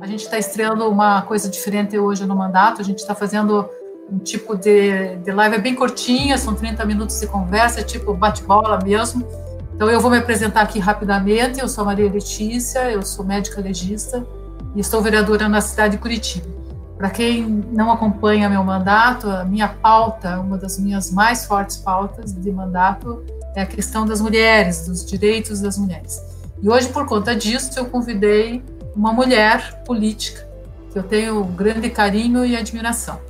A gente está estreando uma coisa diferente hoje no mandato. A gente está fazendo um tipo de, de live bem curtinha, são 30 minutos de conversa, tipo bate-bola mesmo. Então eu vou me apresentar aqui rapidamente. Eu sou Maria Letícia, eu sou médica legista e estou vereadora na cidade de Curitiba. Para quem não acompanha meu mandato, a minha pauta, uma das minhas mais fortes pautas de mandato, é a questão das mulheres, dos direitos das mulheres. E hoje, por conta disso, eu convidei uma mulher política que eu tenho grande carinho e admiração.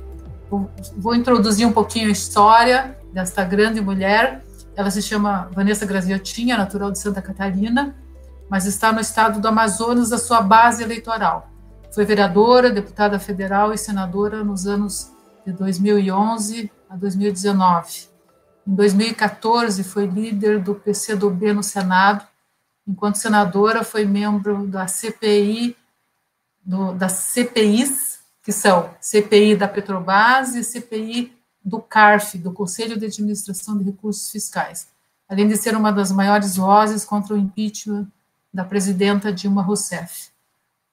Vou introduzir um pouquinho a história desta grande mulher. Ela se chama Vanessa Graziotinha, natural de Santa Catarina, mas está no estado do Amazonas da sua base eleitoral. Foi vereadora, deputada federal e senadora nos anos de 2011 a 2019. Em 2014, foi líder do PCdoB no Senado. Enquanto senadora, foi membro da CPI, do, das CPIs, que são CPI da Petrobras e CPI do CARF, do Conselho de Administração de Recursos Fiscais, além de ser uma das maiores vozes contra o impeachment da presidenta Dilma Rousseff.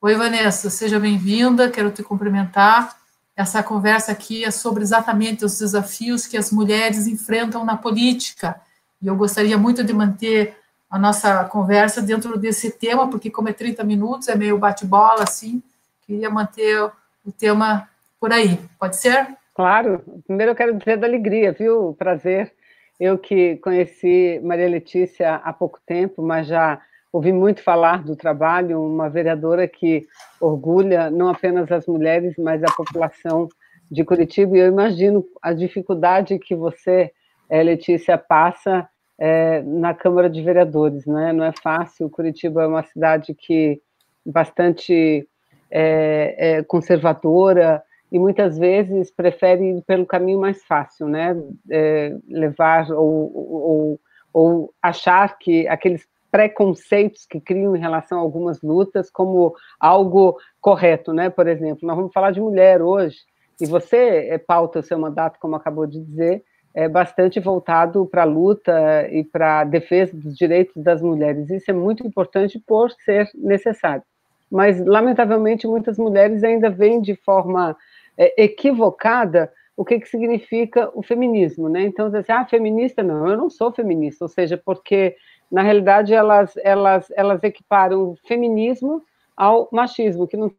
Oi, Vanessa, seja bem-vinda, quero te cumprimentar. Essa conversa aqui é sobre exatamente os desafios que as mulheres enfrentam na política, e eu gostaria muito de manter a nossa conversa dentro desse tema, porque como é 30 minutos, é meio bate-bola, assim, queria manter o tema por aí, pode ser? Claro, primeiro eu quero dizer da alegria, viu, prazer, eu que conheci Maria Letícia há pouco tempo, mas já ouvi muito falar do trabalho, uma vereadora que orgulha não apenas as mulheres, mas a população de Curitiba, e eu imagino a dificuldade que você, eh, Letícia, passa é, na Câmara de Vereadores, né? não é fácil, Curitiba é uma cidade que bastante é, é conservadora, e muitas vezes prefere ir pelo caminho mais fácil, né? É, levar ou, ou, ou, achar que aqueles preconceitos que criam em relação a algumas lutas como algo correto, né? Por exemplo, nós vamos falar de mulher hoje, e você é, pauta o seu mandato, como acabou de dizer, é bastante voltado para a luta e para a defesa dos direitos das mulheres. Isso é muito importante por ser necessário. Mas, lamentavelmente, muitas mulheres ainda veem de forma é, equivocada o que, que significa o feminismo, né? Então, assim, ah, feminista, não, eu não sou feminista, ou seja, porque na realidade, elas, elas, elas equiparam o feminismo ao machismo, que não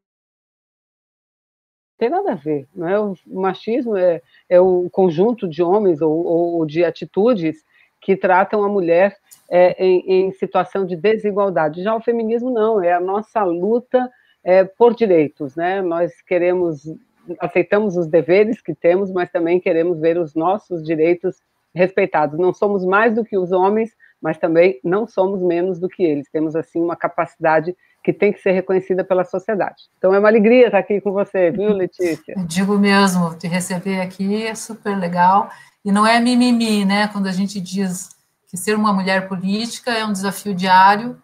tem nada a ver. Não é? O machismo é, é o conjunto de homens ou, ou de atitudes que tratam a mulher é, em, em, situação de desigualdade. Já o feminismo não, é a nossa luta é, por direitos. Né? Nós queremos, aceitamos os deveres que temos, mas também queremos ver os nossos direitos respeitados. Não somos mais do que os homens, mas também não somos menos do que eles. Temos, assim, uma capacidade que tem que ser reconhecida pela sociedade. Então, é uma alegria estar aqui com você, viu, Letícia? Eu digo mesmo, te receber aqui é super legal. E não é mimimi, né? Quando a gente diz que ser uma mulher política é um desafio diário,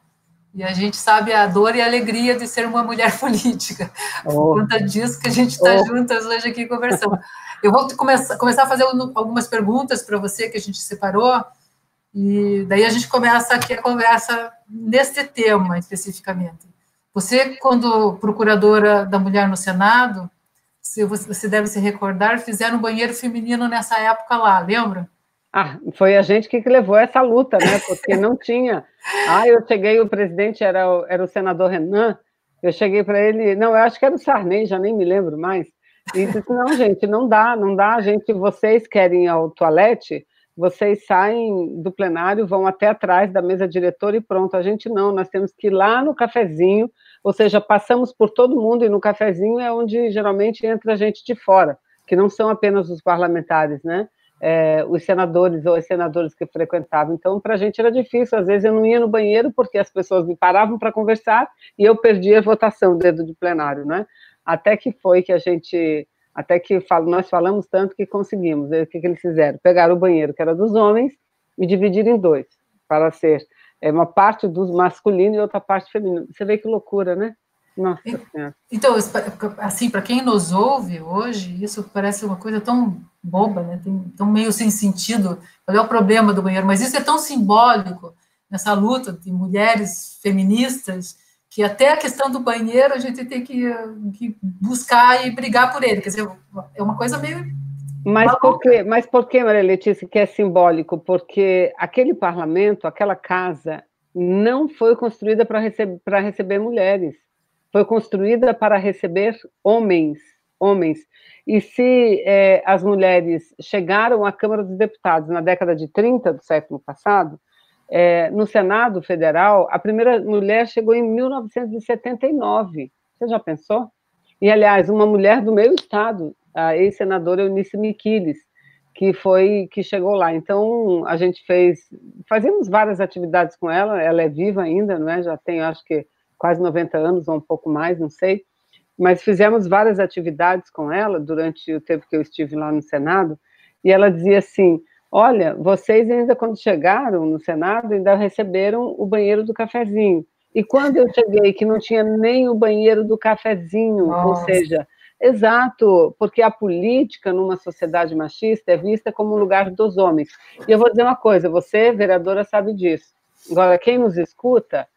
e a gente sabe a dor e a alegria de ser uma mulher política. Oh. Por conta disso que a gente está oh. juntas hoje aqui conversando. Eu vou começar, começar a fazer algumas perguntas para você que a gente separou, e daí a gente começa aqui a conversa nesse tema especificamente. Você, quando procuradora da mulher no Senado, você deve se recordar, fizeram um banheiro feminino nessa época lá, lembra? Ah, foi a gente que levou essa luta, né? Porque não tinha. Ah, eu cheguei, o presidente era o, era o senador Renan, eu cheguei para ele, não, eu acho que era o Sarney, já nem me lembro mais. E disse, não, gente, não dá, não dá, gente, vocês querem ir ao toalete, vocês saem do plenário, vão até atrás da mesa diretora e pronto. A gente não, nós temos que ir lá no cafezinho, ou seja, passamos por todo mundo e no cafezinho é onde geralmente entra a gente de fora, que não são apenas os parlamentares, né? É, os senadores ou as senadoras que frequentavam. Então, para a gente era difícil. Às vezes eu não ia no banheiro porque as pessoas me paravam para conversar e eu perdia a votação dentro do plenário, né? Até que foi que a gente até que falo, nós falamos tanto que conseguimos. O que, que eles fizeram? Pegaram o banheiro, que era dos homens, e dividiram em dois, para ser é, uma parte do masculino e outra parte feminina. Você vê que loucura, né? Nossa Senhora. Então, assim, para quem nos ouve hoje, isso parece uma coisa tão boba, né? tão meio sem sentido. Qual é o problema do banheiro? Mas isso é tão simbólico nessa luta de mulheres feministas que até a questão do banheiro a gente tem que, que buscar e brigar por ele. Quer dizer, é uma coisa meio. Mas por, que, mas por que, Maria Letícia, que é simbólico? Porque aquele parlamento, aquela casa, não foi construída para receber, receber mulheres. Foi construída para receber homens. Homens. E se é, as mulheres chegaram à Câmara dos Deputados na década de 30 do século passado, é, no Senado Federal, a primeira mulher chegou em 1979. Você já pensou? E, aliás, uma mulher do meu estado, a ex-senadora Eunice Miquiles, que foi que chegou lá. Então, a gente fez, fazemos várias atividades com ela, ela é viva ainda, não é? Já tem, acho que, quase 90 anos, ou um pouco mais, não sei. Mas fizemos várias atividades com ela durante o tempo que eu estive lá no Senado, e ela dizia assim: Olha, vocês ainda quando chegaram no Senado ainda receberam o banheiro do cafezinho. E quando eu cheguei que não tinha nem o banheiro do cafezinho, Nossa. ou seja, exato, porque a política numa sociedade machista é vista como um lugar dos homens. E eu vou dizer uma coisa, você, vereadora, sabe disso. Agora, quem nos escuta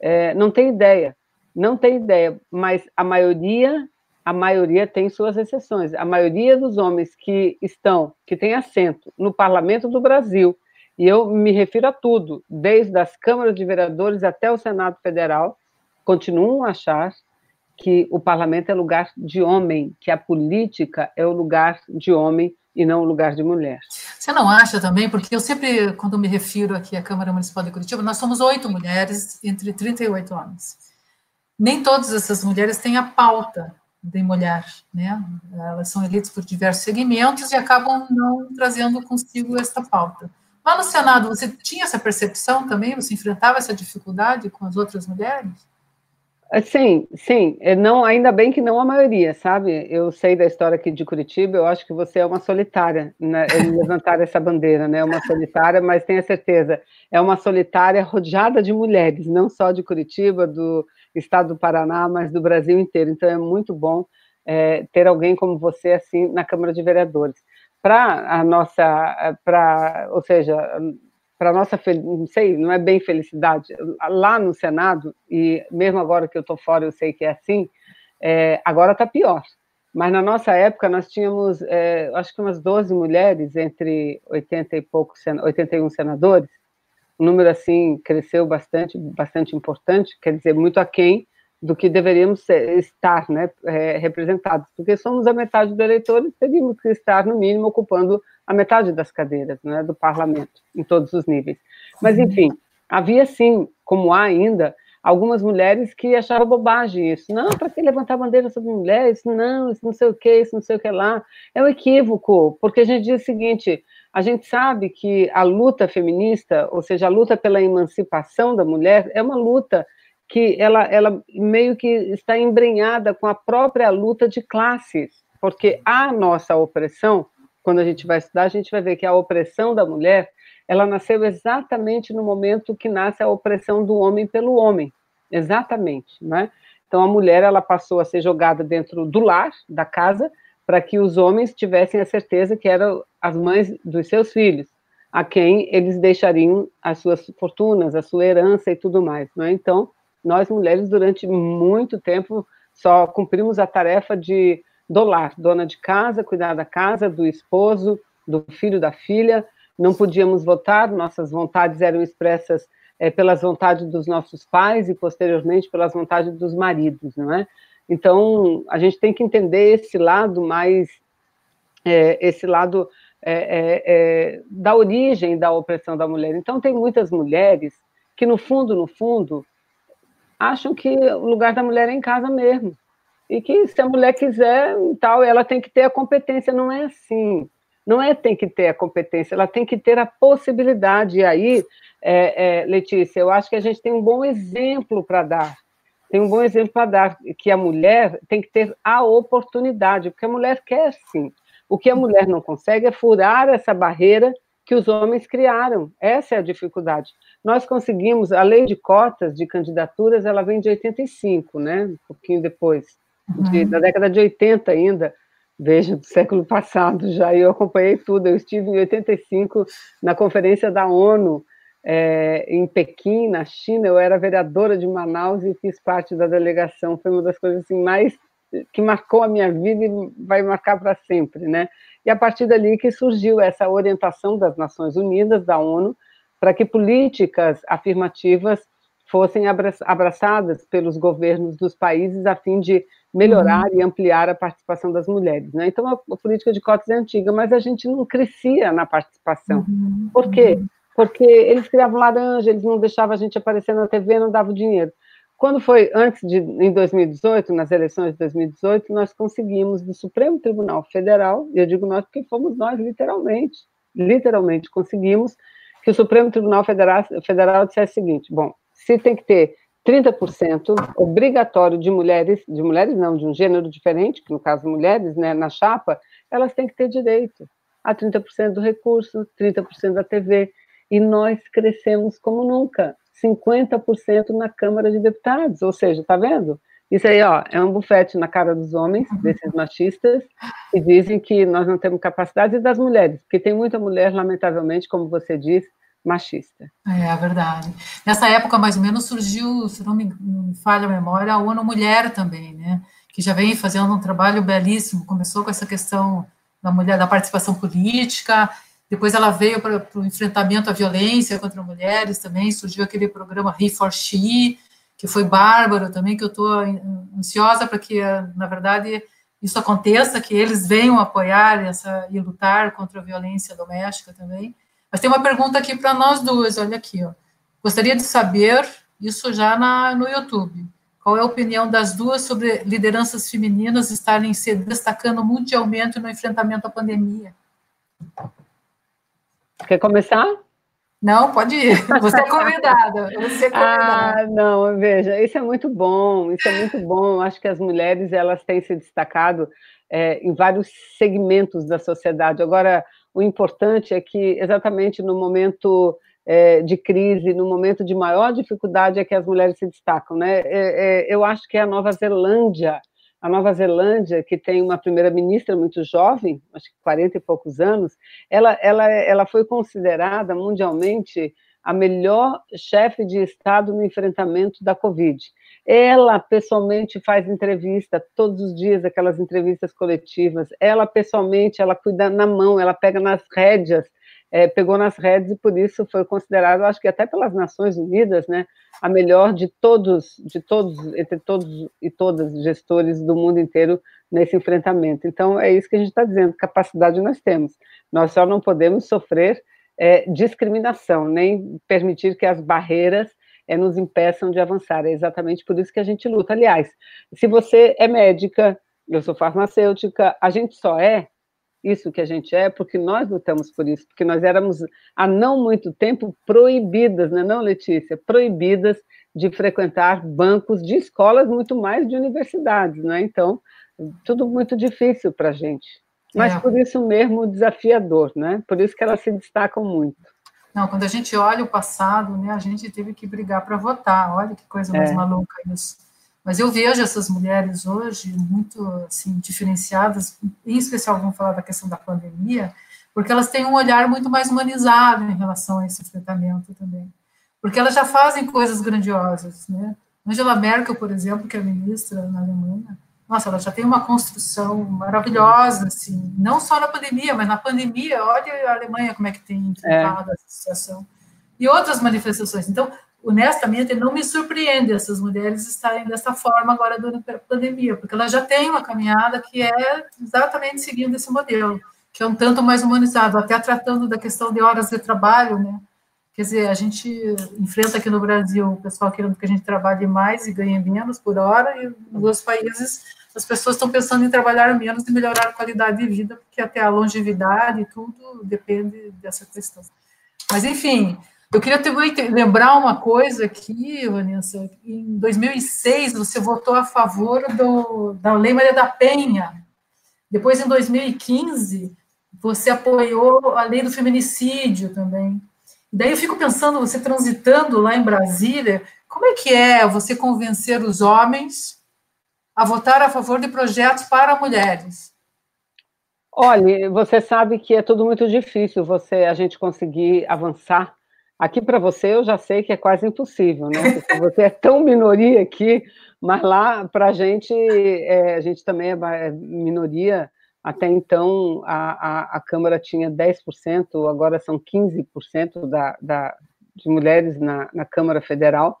é, não tem ideia, não tem ideia, mas a maioria a maioria tem suas exceções. A maioria dos homens que estão, que têm assento no Parlamento do Brasil, e eu me refiro a tudo, desde as câmaras de vereadores até o Senado Federal, continuam a achar que o parlamento é lugar de homem, que a política é o lugar de homem e não o lugar de mulher. Você não acha também, porque eu sempre, quando me refiro aqui à Câmara Municipal de Curitiba, nós somos oito mulheres entre 38 anos. Nem todas essas mulheres têm a pauta de mulher, né? Elas são eleitas por diversos segmentos e acabam não trazendo consigo esta pauta. Lá no Senado, você tinha essa percepção também? Você enfrentava essa dificuldade com as outras mulheres? É, sim, sim. É, não, ainda bem que não a maioria, sabe? Eu sei da história aqui de Curitiba, eu acho que você é uma solitária, né? levantar essa bandeira, né? Uma solitária, mas tenha certeza, é uma solitária rodeada de mulheres, não só de Curitiba, do, estado do Paraná, mas do Brasil inteiro. Então é muito bom é, ter alguém como você assim na Câmara de Vereadores. Para a nossa, para, ou seja, para nossa, não sei, não é bem felicidade. Lá no Senado e mesmo agora que eu estou fora, eu sei que é assim. É, agora está pior. Mas na nossa época nós tínhamos, é, acho que umas 12 mulheres entre 80 e poucos, 81 senadores o número assim cresceu bastante, bastante importante, quer dizer, muito aquém do que deveríamos estar né, é, representados, porque somos a metade dos eleitores, teríamos que estar, no mínimo, ocupando a metade das cadeiras né, do parlamento, em todos os níveis. Mas, uhum. enfim, havia sim, como há ainda, algumas mulheres que achavam bobagem isso. Não, para que levantar bandeira sobre mulheres? Não, isso não sei o que, isso não sei o que lá. É um equívoco, porque a gente diz o seguinte: a gente sabe que a luta feminista, ou seja, a luta pela emancipação da mulher, é uma luta que ela, ela meio que está embrenhada com a própria luta de classes, porque a nossa opressão, quando a gente vai estudar, a gente vai ver que a opressão da mulher, ela nasceu exatamente no momento que nasce a opressão do homem pelo homem, exatamente, né? Então a mulher ela passou a ser jogada dentro do lar, da casa, para que os homens tivessem a certeza que eram as mães dos seus filhos, a quem eles deixariam as suas fortunas, a sua herança e tudo mais. Não é? Então, nós mulheres, durante muito tempo, só cumprimos a tarefa de dolar, dona de casa, cuidar da casa, do esposo, do filho, da filha. Não podíamos votar, nossas vontades eram expressas é, pelas vontades dos nossos pais e, posteriormente, pelas vontades dos maridos, não é? Então, a gente tem que entender esse lado mais, é, esse lado é, é, é, da origem da opressão da mulher. Então, tem muitas mulheres que, no fundo, no fundo, acham que o lugar da mulher é em casa mesmo. E que se a mulher quiser, tal, ela tem que ter a competência. Não é assim. Não é tem que ter a competência, ela tem que ter a possibilidade. E aí, é, é, Letícia, eu acho que a gente tem um bom exemplo para dar tem um bom exemplo para dar, que a mulher tem que ter a oportunidade, porque a mulher quer sim. O que a mulher não consegue é furar essa barreira que os homens criaram. Essa é a dificuldade. Nós conseguimos, a lei de cotas de candidaturas, ela vem de 85, né? Um pouquinho depois, de, uhum. da década de 80 ainda, veja, do século passado já, eu acompanhei tudo, eu estive em 85 na conferência da ONU, é, em Pequim, na China, eu era vereadora de Manaus e fiz parte da delegação. Foi uma das coisas assim, mais que marcou a minha vida e vai marcar para sempre, né? E a partir dali que surgiu essa orientação das Nações Unidas, da ONU, para que políticas afirmativas fossem abraçadas pelos governos dos países a fim de melhorar uhum. e ampliar a participação das mulheres. Né? Então, a, política de cotas é antiga, mas a gente não crescia na participação. Uhum. Por quê? Uhum. Porque eles criavam laranja, eles não deixavam a gente aparecer na TV, não davam dinheiro. Quando foi antes de, em 2018, nas eleições de 2018, nós conseguimos do Supremo Tribunal Federal, e eu digo nós porque fomos nós, literalmente, literalmente conseguimos que o Supremo Tribunal Federal, Federal dissesse o seguinte: bom, se tem que ter 30% obrigatório de mulheres, de mulheres não, de um gênero diferente, que no caso mulheres, né, na chapa, elas têm que ter direito a 30% do recurso, 30% da TV, e nós crescemos como nunca. 50% na Câmara de Deputados, ou seja, tá vendo? Isso aí, ó, é um bufete na cara dos homens, uhum. desses machistas, que dizem que nós não temos capacidade, e das mulheres, porque tem muita mulher, lamentavelmente, como você diz, machista. É, é verdade. Nessa época, mais ou menos, surgiu, se não me, falha a memória, a ONU Mulher também, né? Que já vem fazendo um trabalho belíssimo. Começou com essa questão da mulher, da participação política, depois ela veio para o enfrentamento à violência contra mulheres também, surgiu aquele programa He for She, que foi bárbaro também, que eu estou ansiosa para que, na verdade, isso aconteça, que eles venham apoiar essa, e lutar contra a violência doméstica também. Mas tem uma pergunta aqui para nós duas, olha aqui, ó. Gostaria de saber, isso já na, no YouTube, qual é a opinião das duas sobre lideranças femininas estarem se destacando mundialmente no enfrentamento à pandemia? Quer começar? Não, pode ir. Você é convidada. Você é convidada. Ah, não, veja, isso é muito bom, isso é muito bom. Acho que as mulheres elas têm se destacado é, em vários segmentos da sociedade. Agora, o importante é que exatamente no momento é, de crise, no momento de maior dificuldade, é que as mulheres se destacam. Né? É, é eu acho que é a Nova Zelândia a Nova Zelândia, que tem uma primeira-ministra muito jovem, acho que 40 e poucos anos, ela, ela, ela foi considerada mundialmente a melhor chefe de Estado no enfrentamento da Covid. Ela pessoalmente faz entrevista todos os dias, aquelas entrevistas coletivas. Ela pessoalmente, ela cuida na mão, ela pega nas rédeas é, pegou nas redes e por isso foi considerado, acho que até pelas Nações Unidas, né, a melhor de todos, de todos, entre todos e todas gestores do mundo inteiro nesse enfrentamento. Então é isso que a gente está dizendo, capacidade nós temos. Nós só não podemos sofrer é, discriminação, nem permitir que as barreiras é, nos impeçam de avançar. É exatamente por isso que a gente luta. Aliás, se você é médica, eu sou farmacêutica, a gente só é isso que a gente é, porque nós lutamos por isso, porque nós éramos há não muito tempo proibidas, né, não, Letícia? Proibidas de frequentar bancos de escolas, muito mais de universidades, né? Então, tudo muito difícil para a gente. Mas é. por isso mesmo desafiador, né? Por isso que elas se destacam muito. Não, quando a gente olha o passado, né, a gente teve que brigar para votar. Olha que coisa mais é. maluca isso. Mas eu vejo essas mulheres hoje muito assim diferenciadas, em especial vamos falar da questão da pandemia, porque elas têm um olhar muito mais humanizado em relação a esse enfrentamento também. Porque elas já fazem coisas grandiosas, né? Angela Merkel, por exemplo, que é ministra na Alemanha, nossa, ela já tem uma construção maravilhosa, assim, não só na pandemia, mas na pandemia, olha a Alemanha como é que tem enfrentado é. essa situação. E outras manifestações. Então, honestamente, não me surpreende essas mulheres estarem dessa forma agora durante a pandemia, porque elas já têm uma caminhada que é exatamente seguindo esse modelo, que é um tanto mais humanizado, até tratando da questão de horas de trabalho, né? Quer dizer, a gente enfrenta aqui no Brasil o pessoal querendo que a gente trabalhe mais e ganhe menos por hora, e nos outros países as pessoas estão pensando em trabalhar menos e melhorar a qualidade de vida, porque até a longevidade e tudo depende dessa questão. Mas, enfim, eu queria também lembrar uma coisa aqui, Vanessa. Em 2006, você votou a favor do, da Lei Maria da Penha. Depois, em 2015, você apoiou a lei do feminicídio também. Daí eu fico pensando, você transitando lá em Brasília, como é que é você convencer os homens a votar a favor de projetos para mulheres? Olha, você sabe que é tudo muito difícil você a gente conseguir avançar Aqui para você eu já sei que é quase impossível, né? Porque você é tão minoria aqui, mas lá para a gente, é, a gente também é, é minoria. Até então a, a, a Câmara tinha 10%, agora são 15% da, da, de mulheres na, na Câmara Federal,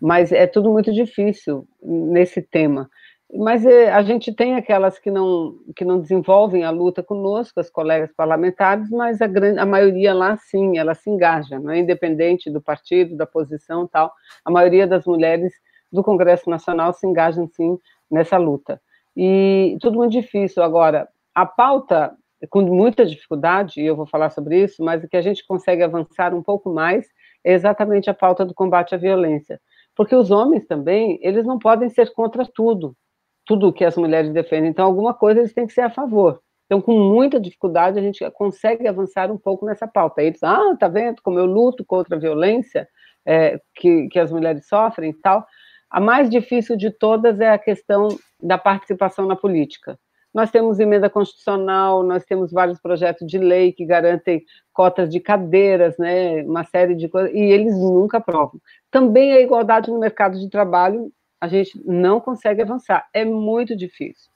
mas é tudo muito difícil nesse tema. Mas é, a gente tem aquelas que não, que não desenvolvem a luta conosco, as colegas parlamentares, mas a, grande, a maioria lá sim, ela se engaja, não é independente do partido, da posição tal. A maioria das mulheres do Congresso Nacional se engajam sim nessa luta. E tudo muito difícil. Agora, a pauta, com muita dificuldade, e eu vou falar sobre isso, mas o que a gente consegue avançar um pouco mais é exatamente a pauta do combate à violência. Porque os homens também, eles não podem ser contra tudo tudo que as mulheres defendem. Então, alguma coisa eles têm que ser a favor. Então, com muita dificuldade, a gente consegue avançar um pouco nessa pauta. Aí eles, ah, tá vendo como eu luto contra a violência é, que, que as mulheres sofrem e tal. A mais difícil de todas é a questão da participação na política. Nós temos emenda constitucional, nós temos vários projetos de lei que garantem cotas de cadeiras, né, uma série de coisas, e eles nunca aprovam. Também a igualdade no mercado de trabalho a gente não consegue avançar, é muito difícil.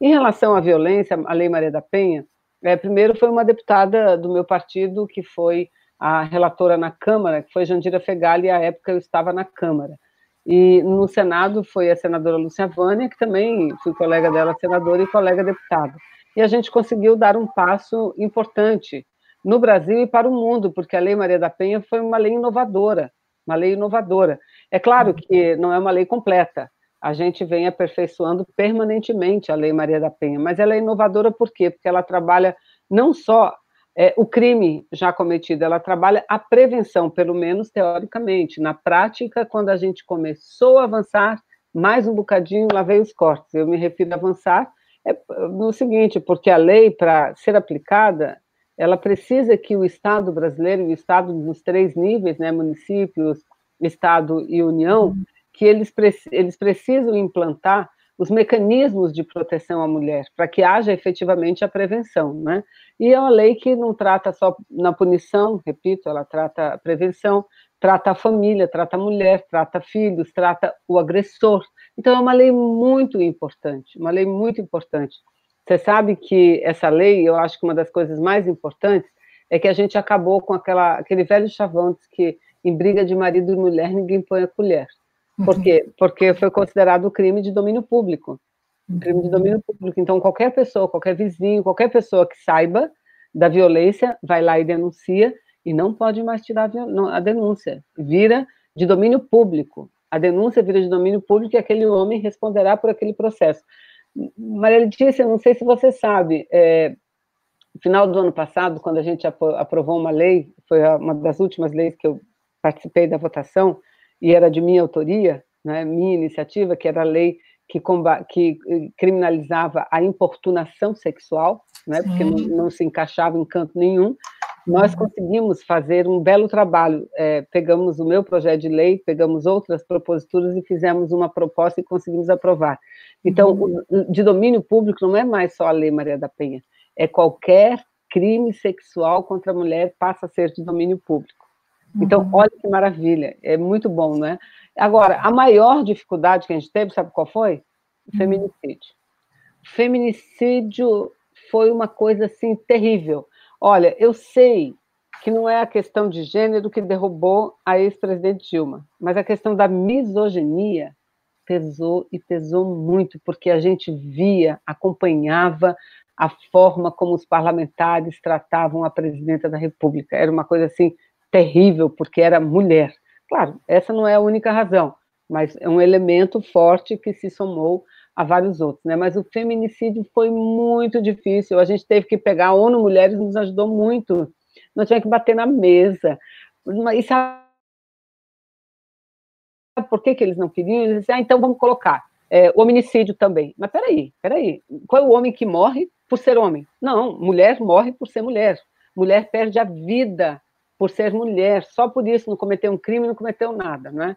Em relação à violência, a Lei Maria da Penha, é, primeiro foi uma deputada do meu partido que foi a relatora na Câmara, que foi Jandira Fegali, à época eu estava na Câmara. E no Senado foi a senadora Lúcia Vânia, que também fui colega dela, senadora e colega deputada. E a gente conseguiu dar um passo importante no Brasil e para o mundo, porque a Lei Maria da Penha foi uma lei inovadora, uma lei inovadora. É claro que não é uma lei completa, a gente vem aperfeiçoando permanentemente a Lei Maria da Penha, mas ela é inovadora por quê? Porque ela trabalha não só é, o crime já cometido, ela trabalha a prevenção, pelo menos teoricamente. Na prática, quando a gente começou a avançar, mais um bocadinho, lá veio os cortes. Eu me refiro a avançar é no seguinte, porque a lei, para ser aplicada, ela precisa que o Estado brasileiro, o Estado nos três níveis, né, municípios, Estado e União, uhum. que eles, eles precisam implantar os mecanismos de proteção à mulher, para que haja efetivamente a prevenção, né? E é uma lei que não trata só na punição, repito, ela trata a prevenção, trata a família, trata a mulher, trata filhos, trata o agressor. Então é uma lei muito importante, uma lei muito importante. Você sabe que essa lei, eu acho que uma das coisas mais importantes é que a gente acabou com aquela, aquele velho chavão que em briga de marido e mulher, ninguém põe a colher. Por uhum. quê? Porque foi considerado crime de domínio público. Crime de domínio público. Então, qualquer pessoa, qualquer vizinho, qualquer pessoa que saiba da violência, vai lá e denuncia, e não pode mais tirar a denúncia. Vira de domínio público. A denúncia vira de domínio público e aquele homem responderá por aquele processo. Maria Letícia, não sei se você sabe, é, no final do ano passado, quando a gente aprovou uma lei, foi uma das últimas leis que eu participei da votação, e era de minha autoria, né, minha iniciativa, que era a lei que, que eh, criminalizava a importunação sexual, né, porque não, não, se encaixava em canto nenhum, nós conseguimos fazer um belo trabalho. É, pegamos o meu projeto de lei, pegamos outras proposituras e fizemos uma proposta e conseguimos aprovar. Então, uhum. de domínio público não é mais só a Lei Maria da Penha, é qualquer crime sexual contra a mulher passa a ser de domínio público. Então, uhum. olha que maravilha, é muito bom, né? Agora, a maior dificuldade que a gente teve, sabe qual foi? O uhum. feminicídio. Feminicídio foi uma coisa assim terrível. Olha, eu sei que não é a questão de gênero que derrubou a ex-presidente Dilma, mas a questão da misoginia pesou e pesou muito, porque a gente via, acompanhava a forma como os parlamentares tratavam a presidenta da República. Era uma coisa assim terrível, porque era mulher. Claro, essa não é a única razão, mas é um elemento forte que se somou a vários outros, né? Mas o feminicídio foi muito difícil, a gente teve que pegar, a ONU Mulheres nos ajudou muito, nós tivemos que bater na mesa, e sabe por que, que eles não queriam? Eles disseram, ah, então vamos colocar é, o hominicídio também. Mas peraí, peraí, qual é o homem que morre por ser homem? Não, mulher morre por ser mulher, mulher perde a vida por ser mulher, só por isso não cometeu um crime, não cometeu nada, né?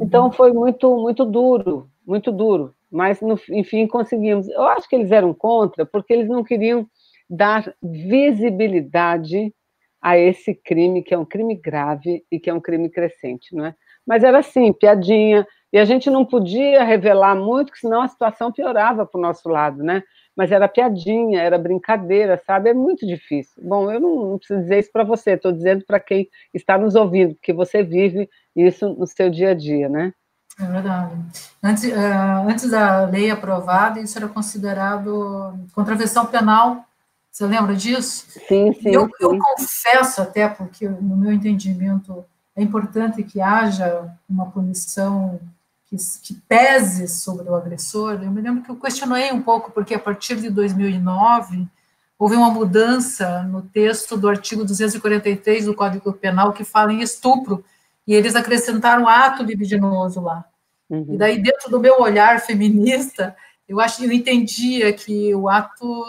Então foi muito, muito duro, muito duro. Mas, no, enfim, conseguimos. Eu acho que eles eram contra, porque eles não queriam dar visibilidade a esse crime, que é um crime grave e que é um crime crescente, não é? Mas era assim, piadinha, e a gente não podia revelar muito, senão a situação piorava para o nosso lado, né? Mas era piadinha, era brincadeira, sabe? É muito difícil. Bom, eu não, não preciso dizer isso para você, estou dizendo para quem está nos ouvindo, porque você vive isso no seu dia a dia, né? É verdade. Antes, uh, antes da lei aprovada, isso era considerado contravenção penal. Você lembra disso? Sim, sim. Eu, sim. eu confesso até, porque no meu entendimento é importante que haja uma punição que, que, pese sobre o agressor. Eu me lembro que eu questionei um pouco, porque a partir de 2009 houve uma mudança no texto do artigo 243 do Código Penal que fala em estupro, e eles acrescentaram ato libidinoso lá. Uhum. E daí, dentro do meu olhar feminista, eu acho eu entendia que o ato,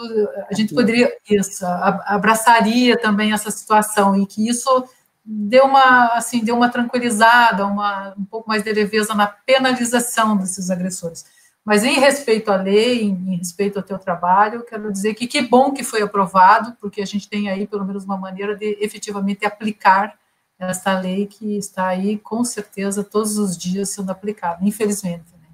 a gente poderia, isso, abraçaria também essa situação, e que isso deu uma, assim, deu uma tranquilizada, uma, um pouco mais de leveza na penalização desses agressores. Mas em respeito à lei, em, respeito ao teu trabalho, quero dizer que que bom que foi aprovado, porque a gente tem aí pelo menos uma maneira de efetivamente aplicar essa lei que está aí com certeza todos os dias sendo aplicada, infelizmente. Né?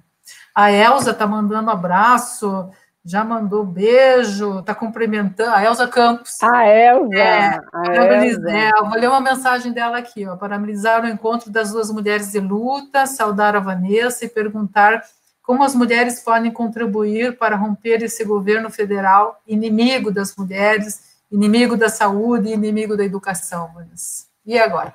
A Elza está mandando abraço, já mandou beijo, está cumprimentando, a Elza Campos. A Elza! É, a Elza. É, vou ler uma mensagem dela aqui, ó, parabenizar o encontro das duas mulheres de luta, saudar a Vanessa e perguntar como as mulheres podem contribuir para romper esse governo federal inimigo das mulheres, inimigo da saúde, inimigo da educação, Vanessa. E agora?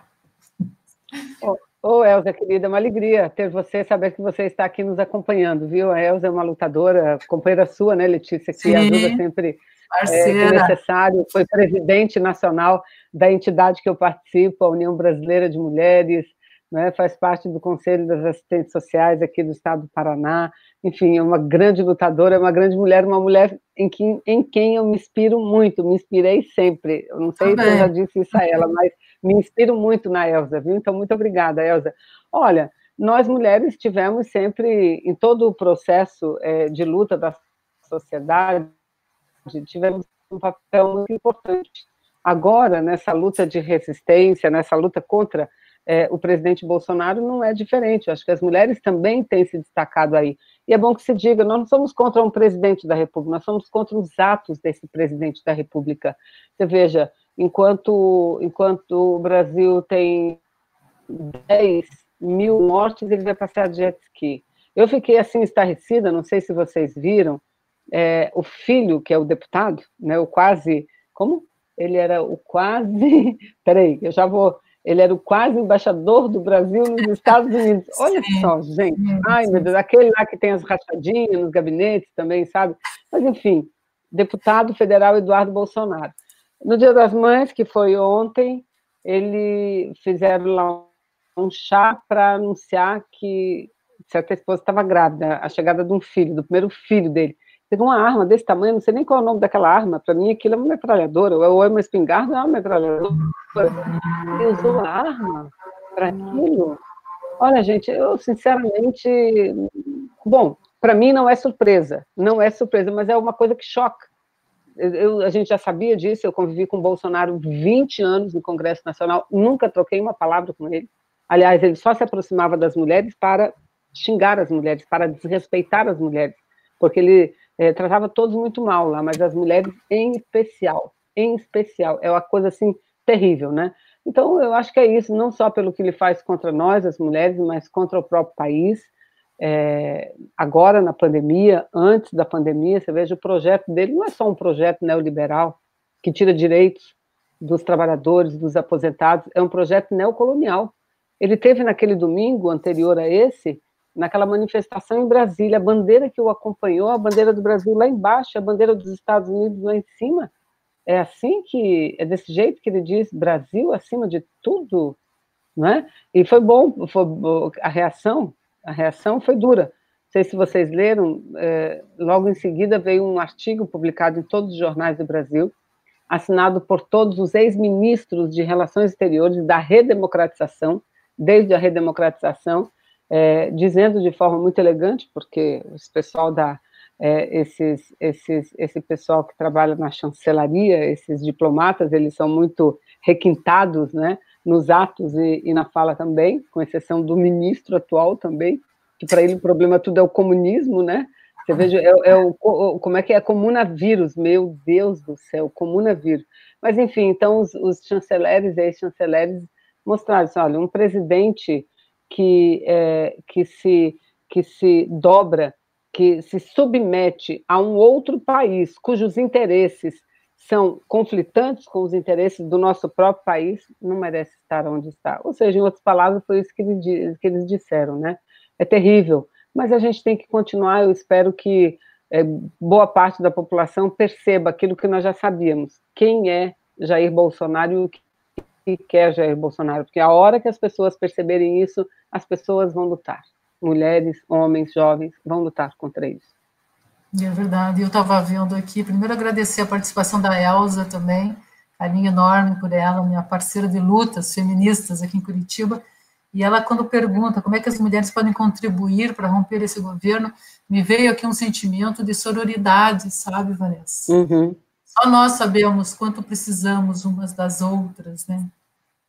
Oh. Ô, Elza, querida, é uma alegria ter você, saber que você está aqui nos acompanhando, viu? A Elza é uma lutadora, companheira sua, né, Letícia, que Sim, ajuda sempre é, que necessário. Foi presidente nacional da entidade que eu participo, a União Brasileira de Mulheres, né, faz parte do Conselho das Assistentes Sociais aqui do Estado do Paraná. Enfim, é uma grande lutadora, é uma grande mulher, uma mulher em, que, em quem eu me inspiro muito, me inspirei sempre. Eu não sei se eu já disse isso a ela, mas me inspiro muito na Elza, viu? Então, muito obrigada, Elza. Olha, nós mulheres tivemos sempre, em todo o processo é, de luta da sociedade, tivemos um papel muito importante. Agora, nessa luta de resistência, nessa luta contra é, o presidente Bolsonaro, não é diferente. Eu acho que as mulheres também têm se destacado aí. E é bom que se diga, nós não somos contra um presidente da República, nós somos contra os atos desse presidente da República. Você veja, enquanto, enquanto o Brasil tem 10 mil mortes, ele vai passar de jet ski. Eu fiquei assim estarrecida, não sei se vocês viram, é, o filho, que é o deputado, né, o quase, como? Ele era o quase, peraí, eu já vou, ele era o quase embaixador do Brasil nos Estados Unidos. Olha só, gente, ai meu Deus, aquele lá que tem as rachadinhas nos gabinetes também, sabe? Mas enfim, deputado federal Eduardo Bolsonaro. No Dia das Mães, que foi ontem, eles fizeram lá um chá para anunciar que certa esposa estava grávida, a chegada de um filho, do primeiro filho dele. Pegou uma arma desse tamanho, não sei nem qual é o nome daquela arma, para mim aquilo é uma metralhadora, ou é uma espingarda, ou é uma metralhadora. Ele usou a arma para aquilo. Olha, gente, eu sinceramente. Bom, para mim não é surpresa, não é surpresa, mas é uma coisa que choca eu, a gente já sabia disso, eu convivi com o Bolsonaro 20 anos no Congresso Nacional, nunca troquei uma palavra com ele. Aliás, ele só se aproximava das mulheres para xingar as mulheres, para desrespeitar as mulheres, porque ele é, tratava todos muito mal lá, mas as mulheres em especial, em especial, é uma coisa assim terrível, né? Então, eu acho que é isso, não só pelo que ele faz contra nós, as mulheres, mas contra o próprio país, é, agora na pandemia, antes da pandemia, você veja o projeto dele não é só um projeto neoliberal que tira direitos dos trabalhadores, dos aposentados, é um projeto neocolonial. Ele teve naquele domingo anterior a esse, naquela manifestação em Brasília, a bandeira que o acompanhou, a bandeira do Brasil lá embaixo, a bandeira dos Estados Unidos lá em cima. É assim que, é desse jeito que ele diz, Brasil acima de tudo, não é? E foi bom, foi, a reação a reação foi dura. Não sei se vocês leram, é, logo em seguida veio um artigo publicado em todos os jornais do Brasil, assinado por todos os ex-ministros de Relações Exteriores da redemocratização, desde a redemocratização, é, dizendo de forma muito elegante, porque esse pessoal da é, esses, esses, esse pessoal que trabalha na chancelaria, esses diplomatas, eles são muito requintados, né, nos atos e, e na fala também, com exceção do ministro atual também, que para ele o problema tudo é o comunismo, né? Você veja, é, é o, como é que é comunavírus, meu Deus do céu, comunavírus. Mas, enfim, então os, os chanceleres e ex-chanceleres mostraram assim, olha, um presidente que, é, que, se, que se dobra, que se submete a um outro país cujos interesses são conflitantes com os interesses do nosso próprio país, não merece estar onde está. Ou seja, em outras palavras, foi isso que eles, que eles disseram, né? É terrível, mas a gente tem que continuar. Eu espero que é, boa parte da população perceba aquilo que nós já sabíamos: quem é Jair Bolsonaro e o que quer Jair Bolsonaro, porque a hora que as pessoas perceberem isso, as pessoas vão lutar. Mulheres, homens, jovens vão lutar contra isso. É verdade. Eu estava vendo aqui, primeiro agradecer a participação da Elza também, carinho enorme por ela, minha parceira de lutas feministas aqui em Curitiba. E ela, quando pergunta como é que as mulheres podem contribuir para romper esse governo, me veio aqui um sentimento de sororidade, sabe, Vanessa? Uhum. Só nós sabemos quanto precisamos umas das outras, né?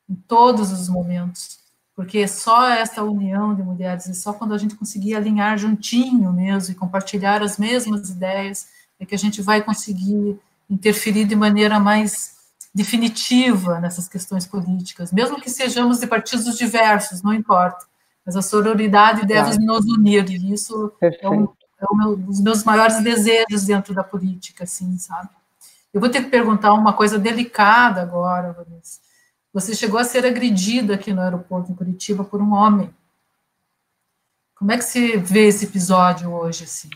Em todos os momentos. Porque só essa união de mulheres, e só quando a gente conseguir alinhar juntinho mesmo e compartilhar as mesmas ideias, é que a gente vai conseguir interferir de maneira mais definitiva nessas questões políticas, mesmo que sejamos de partidos diversos, não importa. Mas a sororidade deve claro. nos unir, e isso é um, é um meu, dos meus maiores desejos dentro da política, assim, sabe? Eu vou ter que perguntar uma coisa delicada agora, Vanessa. Você chegou a ser agredida aqui no aeroporto em Curitiba por um homem. Como é que você vê esse episódio hoje, assim?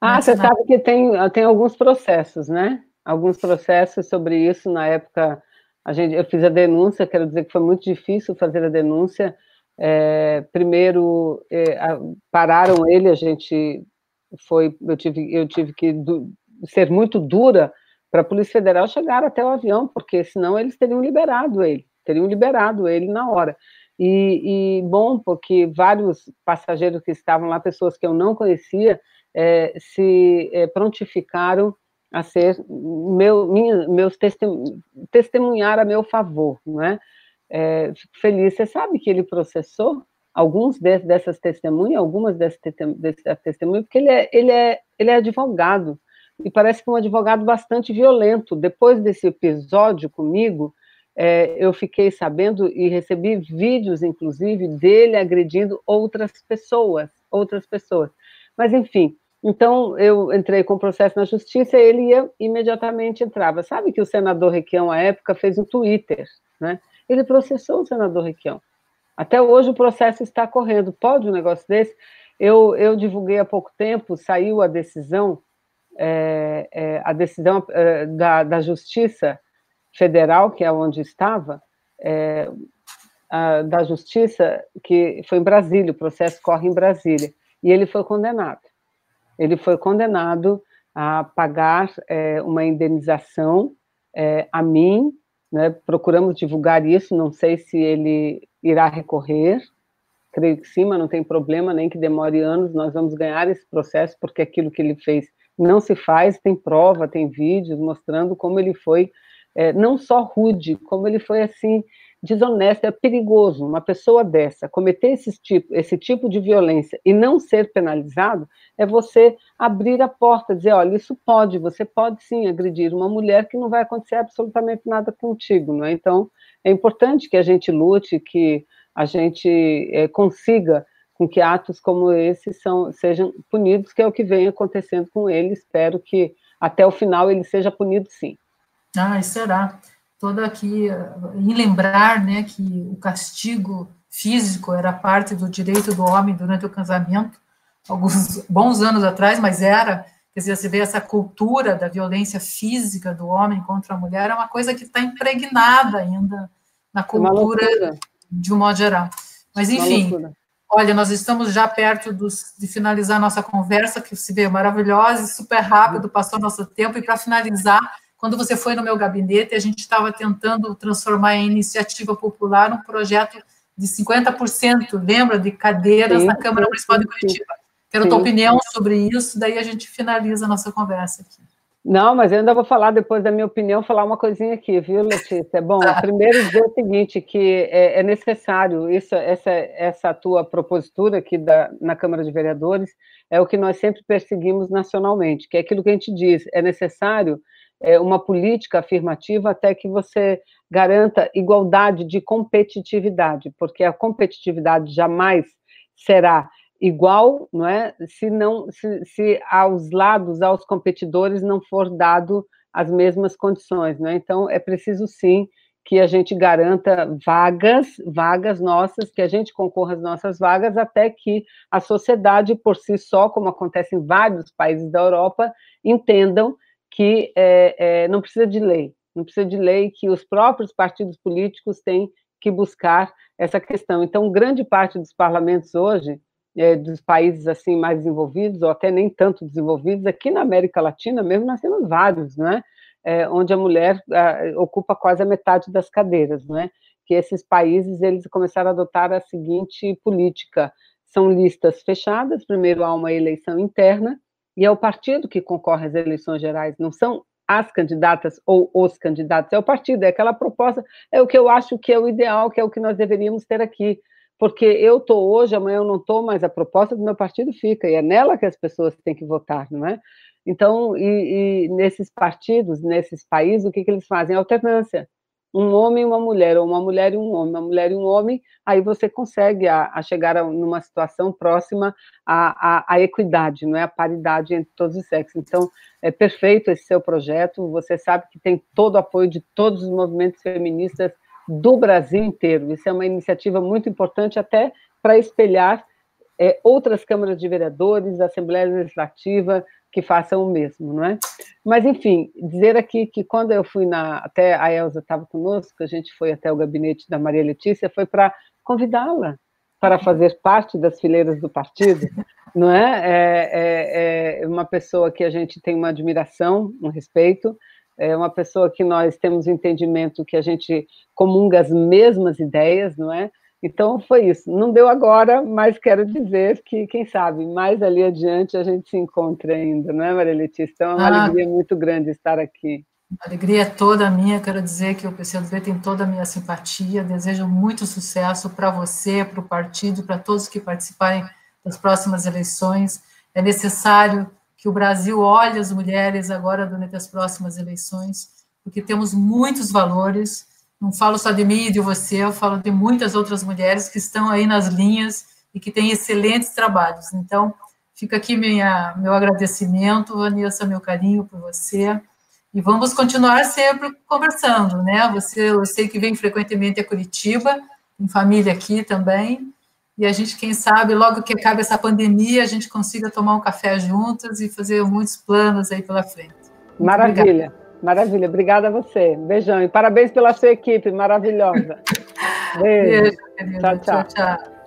Ah, você sabe que tem, tem alguns processos, né? Alguns processos sobre isso. Na época, a gente, eu fiz a denúncia, quero dizer que foi muito difícil fazer a denúncia. É, primeiro, é, pararam ele, a gente foi, eu tive, eu tive que ser muito dura para a Polícia Federal chegar até o avião, porque senão eles teriam liberado ele, teriam liberado ele na hora. E, e bom, porque vários passageiros que estavam lá, pessoas que eu não conhecia, é, se é, prontificaram a ser meu, minha, meus testem, testemunhar a meu favor, não é? é? Fico feliz. Você sabe que ele processou alguns de, dessas testemunhas, algumas dessas testemunhas, porque ele é, ele é, ele é advogado e parece que um advogado bastante violento. Depois desse episódio comigo, é, eu fiquei sabendo e recebi vídeos, inclusive, dele agredindo outras pessoas, outras pessoas. Mas, enfim, então eu entrei com o processo na justiça e ele ia, imediatamente entrava. Sabe que o senador Requião, à época, fez um Twitter, né? Ele processou o senador Requião. Até hoje o processo está correndo. Pode um negócio desse? Eu, eu divulguei há pouco tempo, saiu a decisão é, é, a decisão é, da, da, Justiça Federal, que é onde estava, é, a, da Justiça, que foi em Brasília, o processo corre em Brasília, e ele foi condenado. Ele foi condenado a pagar é, uma indenização é, a mim, né, procuramos divulgar isso, não sei se ele irá recorrer, creio que sim, mas não tem problema, nem que demore anos, nós vamos ganhar esse processo, porque aquilo que ele fez não se faz, tem prova, tem vídeos mostrando como ele foi é, não só rude, como ele foi assim desonesto, é perigoso. Uma pessoa dessa cometer esse tipo, esse tipo de violência e não ser penalizado é você abrir a porta, dizer, olha, isso pode, você pode sim agredir uma mulher que não vai acontecer absolutamente nada contigo, não é? Então é importante que a gente lute, que a gente é, consiga com que atos como esse são, sejam punidos, que é o que vem acontecendo com ele. Espero que até o final ele seja punido, sim. Ah, e será. Toda aqui, em lembrar né, que o castigo físico era parte do direito do homem durante o casamento, alguns bons anos atrás, mas era. Quer dizer, você vê essa cultura da violência física do homem contra a mulher, é uma coisa que está impregnada ainda na cultura de um modo geral. Mas, enfim, Olha, nós estamos já perto dos, de finalizar nossa conversa, que se vê maravilhosa e super rápido, passou nosso tempo. E para finalizar, quando você foi no meu gabinete, a gente estava tentando transformar em iniciativa popular um projeto de 50%, lembra, de cadeiras sim, na Câmara sim, Municipal de Curitiba. Quero sim, a tua opinião sobre isso, daí a gente finaliza a nossa conversa aqui. Não, mas eu ainda vou falar, depois da minha opinião, falar uma coisinha aqui, viu, Letícia? Bom, tá. primeiro dizer o seguinte, que é, é, necessário, isso, essa, essa tua propositura aqui da, na Câmara de Vereadores, é o que nós sempre perseguimos nacionalmente, que é aquilo que a gente diz, é necessário é, uma política afirmativa até que você garanta igualdade de competitividade, porque a competitividade jamais será igual, não é? Se não, se, se aos lados, aos competidores, não for dado as mesmas condições, é? Então é preciso sim que a gente garanta vagas, vagas nossas, que a gente concorra às nossas vagas, até que a sociedade por si só, como acontece em vários países da Europa, entendam que é, é, não precisa de lei, não precisa de lei, que os próprios partidos políticos têm que buscar essa questão. Então, grande parte dos parlamentos hoje é, dos países assim mais desenvolvidos, ou até nem tanto desenvolvidos, aqui na América Latina mesmo nós temos vários, né? É, onde a mulher a, ocupa quase a metade das cadeiras, né? Que esses países eles começaram a adotar a seguinte política: são listas fechadas. Primeiro há uma eleição interna e é o partido que concorre às eleições gerais, não são as candidatas ou os candidatos, é o partido, é aquela proposta, é o que eu acho que é o ideal, que é o que nós deveríamos ter aqui porque eu estou hoje, amanhã eu não estou, mas a proposta do meu partido fica, e é nela que as pessoas têm que votar, não é? Então, e, e nesses partidos, nesses países, o que, que eles fazem? Alternância. Um homem e uma mulher, ou uma mulher e um homem, uma mulher e um homem, aí você consegue a, a chegar a numa situação próxima à, à, à, equidade, não é? A paridade entre todos os sexos. Então, é perfeito esse seu projeto, você sabe que tem todo o apoio de todos os movimentos feministas do Brasil inteiro. Isso é uma iniciativa muito importante até para espelhar é, outras câmaras de vereadores, Assembleia Legislativa, que façam o mesmo, não é? Mas, enfim, dizer aqui que quando eu fui na. Até a Elza estava conosco, a gente foi até o gabinete da Maria Letícia, foi para convidá-la para fazer parte das fileiras do partido, não é? É, é? é uma pessoa que a gente tem uma admiração, um respeito, é uma pessoa que nós temos entendimento que a gente comunga as mesmas ideias, não é? Então foi isso. Não deu agora, mas quero dizer que, quem sabe, mais ali adiante a gente se encontra ainda, não é, Maria Letícia? Então é uma ah, alegria muito grande estar aqui. A alegria é toda minha, quero dizer que o PCdoB tem toda a minha simpatia, desejo muito sucesso para você, para o partido, para todos que participarem das próximas eleições. É necessário que o Brasil olhe as mulheres agora durante as próximas eleições, porque temos muitos valores. Não falo só de mim e de você, eu falo de muitas outras mulheres que estão aí nas linhas e que têm excelentes trabalhos. Então, fica aqui minha, meu agradecimento, Vanessa, meu carinho por você. E vamos continuar sempre conversando, né? Você, eu sei que vem frequentemente a Curitiba, em família aqui também e a gente, quem sabe, logo que acabe essa pandemia, a gente consiga tomar um café juntas e fazer muitos planos aí pela frente. Maravilha, obrigada. Maravilha. Obrigada a você. Beijão e parabéns pela sua equipe maravilhosa. Beijo. Beijo tchau, tchau. tchau, tchau.